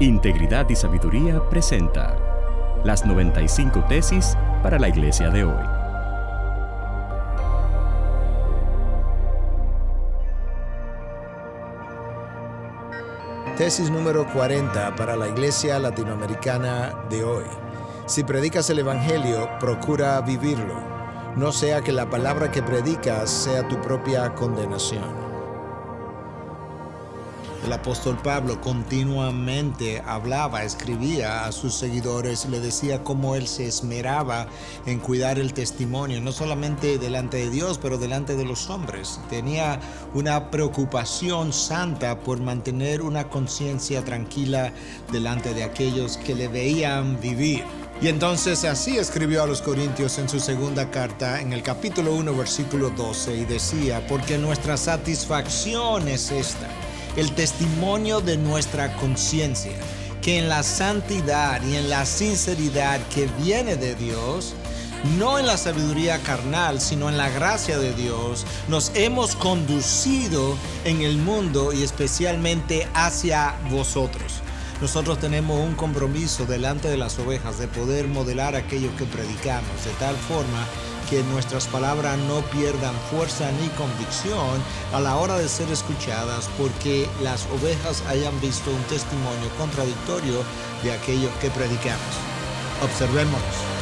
Integridad y Sabiduría presenta las 95 tesis para la iglesia de hoy. Tesis número 40 para la iglesia latinoamericana de hoy. Si predicas el Evangelio, procura vivirlo, no sea que la palabra que predicas sea tu propia condenación. El apóstol Pablo continuamente hablaba, escribía a sus seguidores le decía cómo él se esmeraba en cuidar el testimonio, no solamente delante de Dios, pero delante de los hombres. Tenía una preocupación santa por mantener una conciencia tranquila delante de aquellos que le veían vivir. Y entonces así escribió a los Corintios en su segunda carta, en el capítulo 1, versículo 12, y decía, porque nuestra satisfacción es esta el testimonio de nuestra conciencia, que en la santidad y en la sinceridad que viene de Dios, no en la sabiduría carnal, sino en la gracia de Dios, nos hemos conducido en el mundo y especialmente hacia vosotros. Nosotros tenemos un compromiso delante de las ovejas de poder modelar aquello que predicamos de tal forma que nuestras palabras no pierdan fuerza ni convicción a la hora de ser escuchadas porque las ovejas hayan visto un testimonio contradictorio de aquello que predicamos. Observémonos.